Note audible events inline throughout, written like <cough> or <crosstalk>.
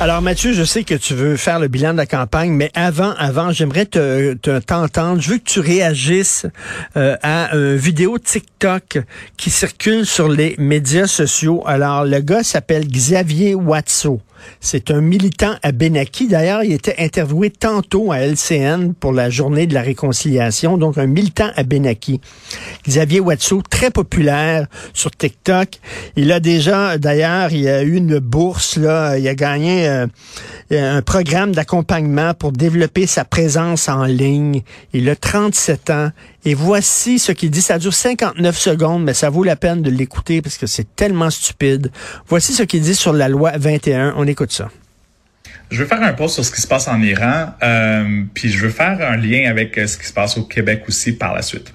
Alors Mathieu, je sais que tu veux faire le bilan de la campagne, mais avant, avant, j'aimerais te, te t'entendre. Je veux que tu réagisses euh, à une vidéo TikTok qui circule sur les médias sociaux. Alors le gars s'appelle Xavier Watso. C'est un militant à Benaki. D'ailleurs, il était interviewé tantôt à LCN pour la journée de la réconciliation. Donc, un militant à Benaki. Xavier Watso, très populaire sur TikTok. Il a déjà, d'ailleurs, il a eu une bourse, là. Il a gagné euh, un programme d'accompagnement pour développer sa présence en ligne. Il a 37 ans. Et voici ce qu'il dit. Ça dure 59 secondes, mais ça vaut la peine de l'écouter parce que c'est tellement stupide. Voici ce qu'il dit sur la loi 21. On écoute ça. Je veux faire un post sur ce qui se passe en Iran, euh, puis je veux faire un lien avec ce qui se passe au Québec aussi par la suite.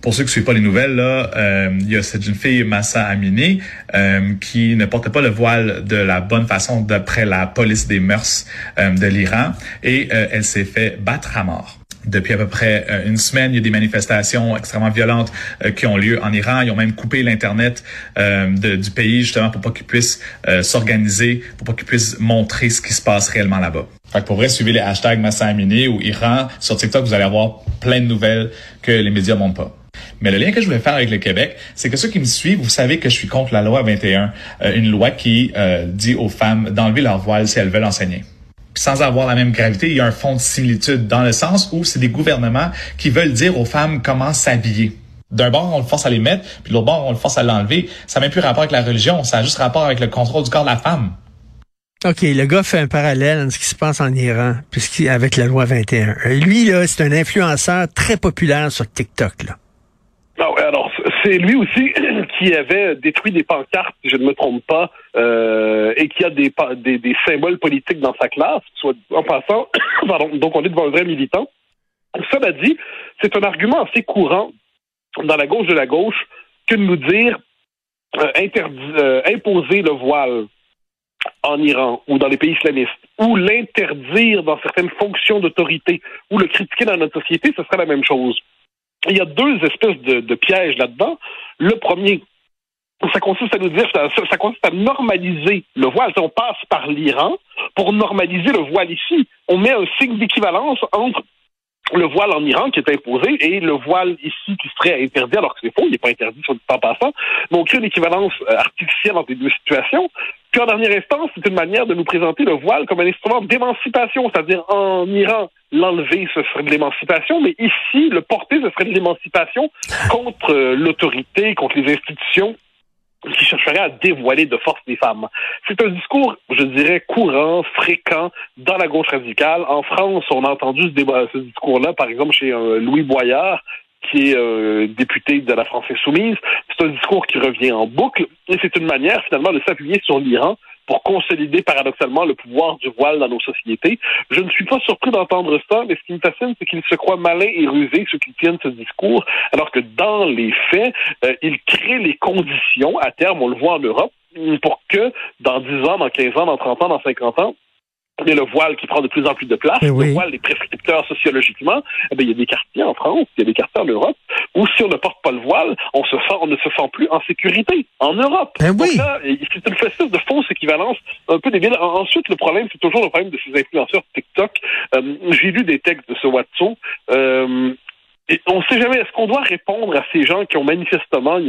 Pour ceux qui suivent pas les nouvelles, là, euh, il y a cette jeune fille, Massa Amini, euh, qui ne portait pas le voile de la bonne façon d'après la police des mœurs euh, de l'Iran, et euh, elle s'est fait battre à mort depuis à peu près euh, une semaine. Il y a des manifestations extrêmement violentes euh, qui ont lieu en Iran. Ils ont même coupé l'Internet euh, du pays justement pour pas qu'ils puissent s'organiser, pour pas qu'ils puissent montrer ce qui se passe réellement là-bas. Fait que pour vrai, suivez les hashtags Massa Amini ou Iran sur TikTok, vous allez avoir plein de nouvelles que les médias montrent pas. Mais le lien que je voulais faire avec le Québec, c'est que ceux qui me suivent, vous savez que je suis contre la loi 21, une loi qui dit aux femmes d'enlever leur voile si elles veulent enseigner sans avoir la même gravité, il y a un fond de similitude dans le sens où c'est des gouvernements qui veulent dire aux femmes comment s'habiller. D'un bord, on le force à les mettre, puis de l'autre bord, on le force à l'enlever. Ça n'a même plus rapport avec la religion, ça a juste rapport avec le contrôle du corps de la femme. OK, le gars fait un parallèle entre ce qui se passe en Iran puisqu'il avec la loi 21. Lui, là, c'est un influenceur très populaire sur TikTok. Là. Ah ouais, alors c'est lui aussi qui avait détruit des pancartes, si je ne me trompe pas, euh, et qui a des, symboles politiques dans sa classe, soit en passant, <coughs> pardon, donc on est devant un vrai militant. Cela dit, c'est un argument assez courant dans la gauche de la gauche que de nous dire euh, euh, imposer le voile en Iran ou dans les pays islamistes, ou l'interdire dans certaines fonctions d'autorité, ou le critiquer dans notre société, ce serait la même chose il y a deux espèces de pièges là-dedans. Le premier, ça consiste à nous dire, ça, consiste à normaliser le voile. On passe par l'Iran pour normaliser le voile ici. On met un signe d'équivalence entre le voile en Iran qui est imposé et le voile ici qui serait interdit, alors que c'est faux, il n'est pas interdit sur le temps passant. Mais on crée une équivalence euh, artificielle entre les deux situations. Puis en dernière instance, c'est une manière de nous présenter le voile comme un instrument d'émancipation, c'est-à-dire en Iran, l'enlever, ce serait de l'émancipation, mais ici, le porter, ce serait de l'émancipation contre euh, l'autorité, contre les institutions qui chercherait à dévoiler de force les femmes. C'est un discours, je dirais, courant, fréquent dans la gauche radicale. En France, on a entendu ce, discours-là, par exemple, chez euh, Louis Boyard, qui est euh, député de la France insoumise. C'est un discours qui revient en boucle et c'est une manière finalement de s'appuyer sur l'Iran pour consolider paradoxalement le pouvoir du voile dans nos sociétés. Je ne suis pas surpris d'entendre ça, mais ce qui me fascine, c'est qu'ils se croient malins et rusés, ceux qui tiennent ce discours, alors que dans les faits, euh, ils créent les conditions, à terme, on le voit en Europe, pour que dans 10 ans, dans 15 ans, dans 30 ans, dans 50 ans, mais le voile qui prend de plus en plus de place, oui. le voile des prescripteurs sociologiquement, eh bien, il y a des quartiers en France, il y a des quartiers en Europe, où si on ne porte pas le voile, on se sent, on ne se sent plus en sécurité en Europe. Ben oui. Donc là, c'est une espèce de fausse équivalence un peu débile. Ensuite, le problème, c'est toujours le problème de ces influenceurs TikTok. Euh, J'ai lu des textes de ce Watson. Euh, et on ne sait jamais, est-ce qu'on doit répondre à ces gens qui ont manifestement,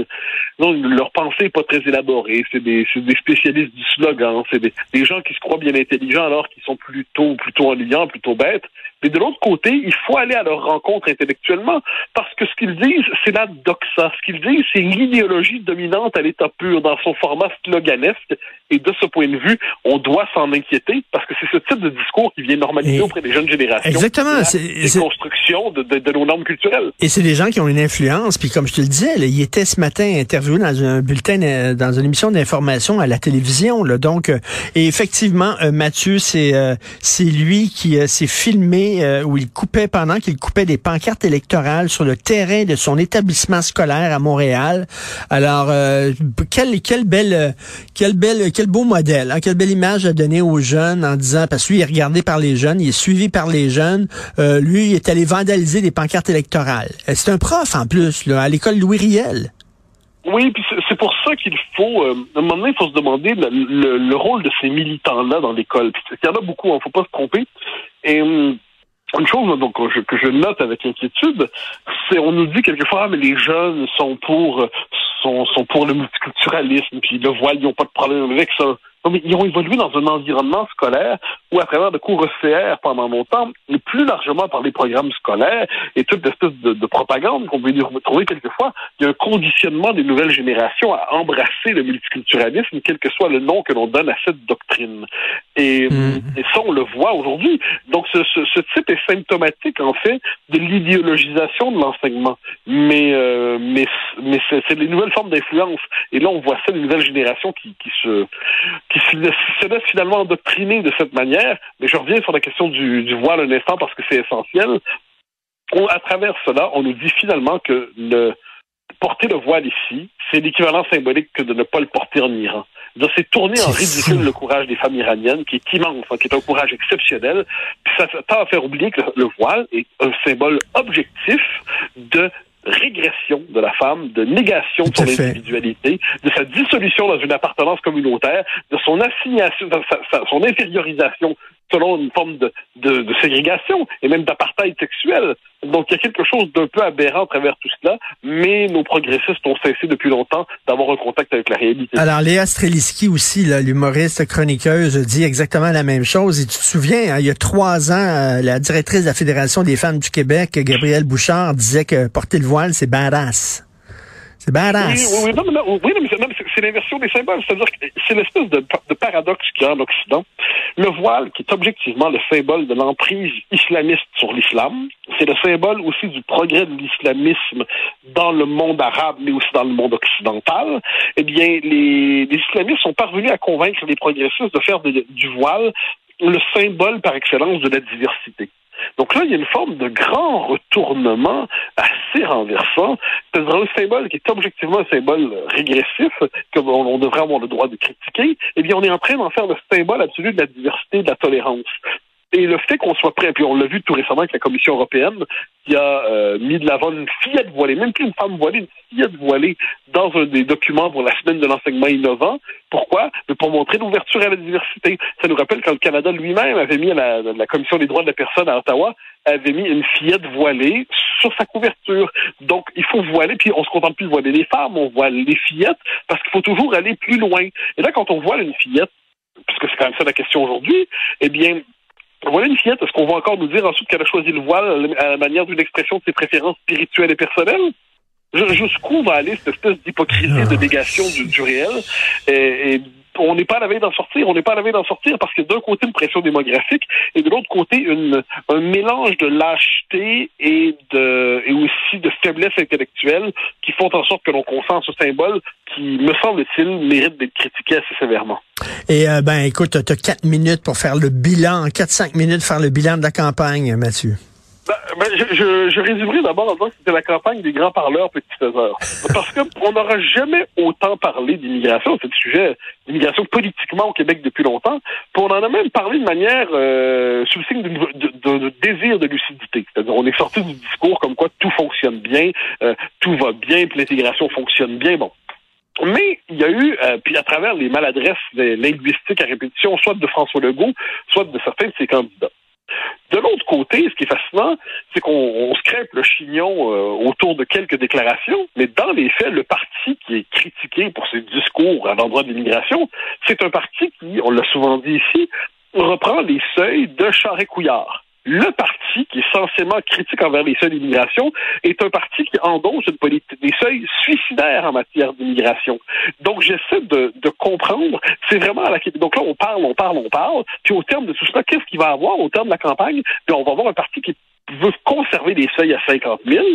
non, leur pensée n'est pas très élaborée, c'est des, des, spécialistes du slogan, c'est des, des, gens qui se croient bien intelligents alors qu'ils sont plutôt, plutôt ennuyants, plutôt bêtes. Mais de l'autre côté, il faut aller à leur rencontre intellectuellement, parce que ce qu'ils disent, c'est la doxa. Ce qu'ils disent, c'est l'idéologie dominante à l'état pur, dans son format sloganesque. Et de ce point de vue, on doit s'en inquiéter, parce que c'est ce type de discours qui vient normaliser Et auprès des jeunes générations. Exactement. C'est construction de, de, de, nos normes culturelles. Et c'est des gens qui ont une influence. Puis comme je te le disais, là, il était ce matin interviewé dans un bulletin, euh, dans une émission d'information à la télévision. Là. Donc, euh, et effectivement, euh, Mathieu, c'est c'est lui qui s'est filmé euh, où il coupait pendant qu'il coupait des pancartes électorales sur le terrain de son établissement scolaire à Montréal. Alors, euh, quel, quel belle, quel belle, quel beau modèle, hein, quelle belle image à donner aux jeunes en disant, parce que lui, il est regardé par les jeunes, il est suivi par les jeunes. Euh, lui, il est allé vandaliser des pancartes électorales. Euh, c'est un prof en plus, là, à l'école Louis Riel. Oui, puis c'est pour ça qu'il faut, euh, à un moment donné, il faut se demander le, le, le rôle de ces militants-là dans l'école. Il y en a beaucoup, il hein, ne faut pas se tromper. Et hum, une chose donc, que je note avec inquiétude, c'est on nous dit quelquefois, ah, mais les jeunes sont pour sont, sont pour le multiculturalisme, puis le voile, ils n'ont pas de problème avec ça. Ils ont évolué dans un environnement scolaire où, à travers de cours ECR pendant longtemps, et plus largement par les programmes scolaires et toute l'espèce de, de propagande qu'on peut y retrouver quelquefois, il y a un conditionnement des nouvelles générations à embrasser le multiculturalisme, quel que soit le nom que l'on donne à cette doctrine. Et, et ça, on le voit aujourd'hui. Donc, ce, ce, ce, type est symptomatique, en fait, de l'idéologisation de l'enseignement. Mais, euh, mais, mais c'est les nouvelles formes d'influence. Et là, on voit ça, les nouvelles générations qui, qui se qui se laisse finalement endoctriner de cette manière. Mais je reviens sur la question du, du voile un instant parce que c'est essentiel. On, à travers cela, on nous dit finalement que le porter le voile ici, c'est l'équivalent symbolique que de ne pas le porter en Iran. C'est tourner en ridicule le courage des femmes iraniennes, qui est immense, hein, qui est un courage exceptionnel. Puis ça tend à faire oublier que le voile est un symbole objectif de régression de la femme, de négation de son individualité, de sa dissolution dans une appartenance communautaire, de son assignation, de sa, son infériorisation selon une forme de, de, de ségrégation et même d'apartheid sexuel. Donc il y a quelque chose d'un peu aberrant à travers tout cela, mais nos progressistes ont cessé depuis longtemps d'avoir un contact avec la réalité. Alors Léa Streliski aussi, l'humoriste chroniqueuse, dit exactement la même chose. Et tu te souviens, hein, il y a trois ans, euh, la directrice de la Fédération des femmes du Québec, Gabrielle Bouchard, disait que porter le voile, c'est badass. C'est badass. Oui, oui, non, non, oui, mais c'est l'inversion des symboles. C'est-à-dire que c'est l'espèce de, paradoxe qu'il y a en Occident. Le voile, qui est objectivement le symbole de l'emprise islamiste sur l'islam, c'est le symbole aussi du progrès de l'islamisme dans le monde arabe, mais aussi dans le monde occidental. Eh bien, les, islamistes sont parvenus à convaincre les progressistes de faire du voile le symbole par excellence de la diversité. Donc là, il y a une forme de grand retournement assez renversant. C'est-à-dire un symbole qui est objectivement un symbole régressif, que on devrait avoir le droit de critiquer, eh bien, on est en train d'en faire le symbole absolu de la diversité, de la tolérance. Et le fait qu'on soit prêt, puis on l'a vu tout récemment avec la Commission européenne, qui a euh, mis de l'avant une fillette voilée, même plus une femme voilée, une fillette voilée dans un des documents pour la semaine de l'enseignement innovant. Pourquoi? pour montrer l'ouverture à la diversité. Ça nous rappelle quand le Canada lui-même avait mis la, la Commission des droits de la personne à Ottawa, avait mis une fillette voilée sur sa couverture. Donc, il faut voiler, puis on se contente plus de voiler les femmes, on voile les fillettes, parce qu'il faut toujours aller plus loin. Et là, quand on voile une fillette, parce que c'est quand même ça la question aujourd'hui, eh bien, voilà une fillette. Est-ce qu'on va encore nous dire ensuite qu'elle a choisi le voile à la manière d'une expression de ses préférences spirituelles et personnelles? Jusqu'où va aller cette espèce d'hypocrisie de négation du, du réel? Et, et on n'est pas à la veille d'en sortir. On n'est pas à la veille d'en sortir parce que d'un côté une pression démographique et de l'autre côté une, un mélange de lâcheté et de et aussi de faiblesse intellectuelle qui font en sorte que l'on consent ce symbole qui, me semble-t-il, mérite d'être critiqué assez sévèrement. Et euh, ben écoute, tu as quatre minutes pour faire le bilan, quatre cinq minutes faire le bilan de la campagne, Mathieu. Ben, ben, je, résumerai d'abord en disant que c'était la campagne des grands parleurs petits faiseurs. Parce qu'on n'aura jamais autant parlé d'immigration, c'est le sujet d'immigration politiquement au Québec depuis longtemps, puis on en a même parlé de manière euh, sous le signe de, désir de lucidité. C'est-à-dire on est sorti du discours comme quoi tout fonctionne bien, euh, tout va bien, puis l'intégration fonctionne bien. Bon, mais il y a eu, euh, puis à travers les maladresses linguistiques à répétition, soit de François Legault, soit de certains de ses candidats. De l'autre côté, ce qui est fascinant, c'est qu'on se crêpe le chignon euh, autour de quelques déclarations, mais dans les faits, le parti qui est critiqué pour ses discours à l'endroit de l'immigration, c'est un parti qui, on l'a souvent dit ici, reprend les seuils de Charest-Couillard le parti qui est censément critique envers les seuils d'immigration est un parti qui endosse une politique des seuils suicidaires en matière d'immigration. Donc j'essaie de, de comprendre, c'est vraiment à la donc là on parle, on parle, on parle, puis au terme de tout cela, qu'est-ce qu'il va avoir au terme de la campagne? Puis on va avoir un parti qui veut conserver les seuils à 50 000,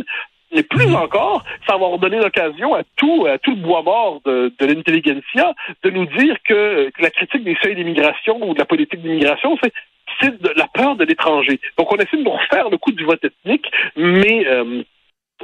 et plus encore, ça va donner l'occasion à tout, à tout le bois mort de, de l'intelligentsia de nous dire que, que, la critique des seuils d'immigration ou de la politique d'immigration, c'est c'est de la peur de l'étranger. Donc, on essaie de nous refaire le coup du vote ethnique, mais euh,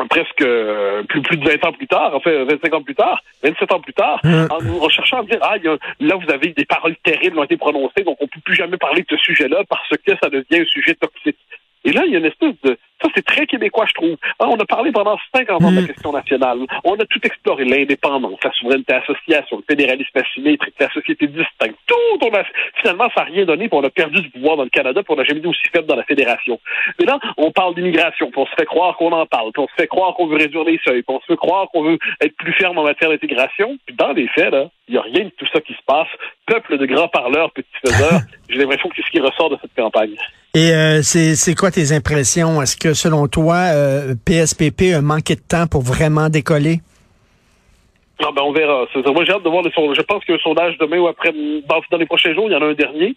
presque euh, plus, plus de 20 ans plus tard, enfin 25 ans plus tard, 27 ans plus tard, Hum. en nous recherchant à dire, ah, il y a- là, vous avez des paroles terribles qui ont été prononcées, donc on ne peut plus jamais parler de ce sujet-là parce que ça devient un sujet toxique. Et là, il y a une espèce de... C'est très québécois, je trouve. Ah, on a parlé pendant 50 ans de la Mm. question nationale. On a tout exploré, l'indépendance, la souveraineté association, le fédéralisme asymétrique, la société distincte. Tout, on a... Finalement, ça n'a rien donné, puis on a perdu du pouvoir dans le Canada, puis on n'a jamais été aussi faible dans la fédération. Mais là, on parle d'immigration, puis on se fait croire qu'on en parle, puis on se fait croire qu'on veut réduire les seuils, puis on se fait croire qu'on veut être plus ferme en matière d'intégration. Puis dans les faits, là, il n'y a rien de tout ça qui se passe. Peuple de grands parleurs, petits faiseurs, <laughs> j'ai l'impression que c'est ce qui ressort de cette campagne. Et euh, c'est quoi tes impressions? Est-ce que selon toi, euh, PSPP a manqué de temps pour vraiment décoller? Ah ben on verra. Moi j'ai hâte de voir le sondage. Je pense qu'il y a un sondage demain ou après dans les prochains jours, il y en a un dernier.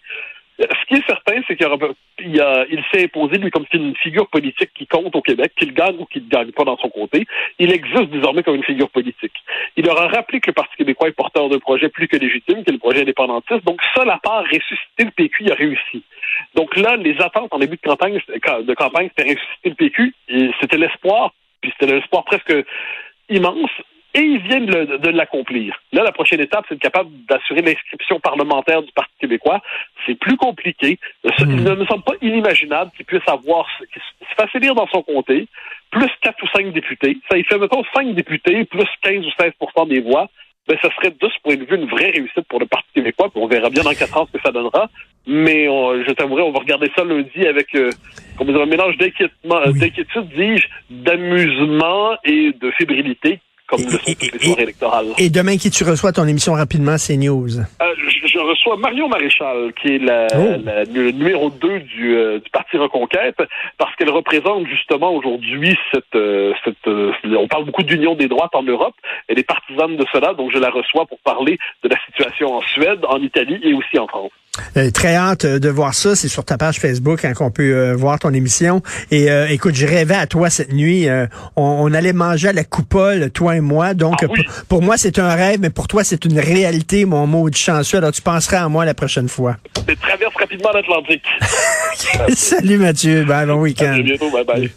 Ce qui est certain, c'est qu'il s'est imposé, lui, comme une figure politique qui compte au Québec, qu'il gagne ou qu'il ne gagne pas dans son comté. Il existe désormais comme une figure politique. Il aura rappelé que le Parti québécois est porteur d'un projet plus que légitime, qui est le projet indépendantiste. Donc, ça, la part ressusciter le PQ, il a réussi. Donc là, les attentes en début de campagne, de campagne c'était ressusciter le PQ. C'était l'espoir, puis c'était l'espoir presque immense. Et ils viennent de, l'accomplir. Là, la prochaine étape, c'est de capable d'assurer l'inscription parlementaire du Parti québécois. C'est plus compliqué. Ça, Il ne me semble pas inimaginable qu'il puisse avoir, qu'il se fasse élire dans son comté, plus quatre ou cinq députés. Ça, il fait, mettons, cinq députés, plus 15 ou 16 des voix. Ben, ça serait de ce point de vue une vraie réussite pour le Parti québécois. Puis on verra bien dans quatre ans ce que ça donnera. Mais on- je t'avouerai, on va regarder ça lundi avec euh, comme un mélange euh, Oui. d'inquiétude, dis-je, d'amusement et de fébrilité, comme le sont Et- toutes les et- soirées électorales. Et demain, qui tu reçois ton émission rapidement, c'est News? Euh, je, je reçois Marion Maréchal, qui est la, Oh. la- le numéro 2 du, euh, du Parti Reconquête, parce qu'elle représente justement aujourd'hui cette, euh, cette euh, on parle beaucoup d'union des droites en Europe. Elle est partisane de cela, donc je la reçois pour parler de la situation en Suède, en Italie et aussi en France. Euh, très hâte euh, de voir ça. C'est sur ta page Facebook hein, qu'on peut euh, voir ton émission. Et euh, écoute, je rêvais à toi cette nuit. On, on allait manger à la coupole, toi et moi. Donc, Ah oui. pour, moi, c'est un rêve, mais pour toi, c'est une réalité, mon mot de chanceux. Alors, tu penseras à moi la prochaine fois. Elle traverse rapidement l'Atlantique. <laughs> Salut Mathieu. Ben, bon À week-end. bientôt, bye bye.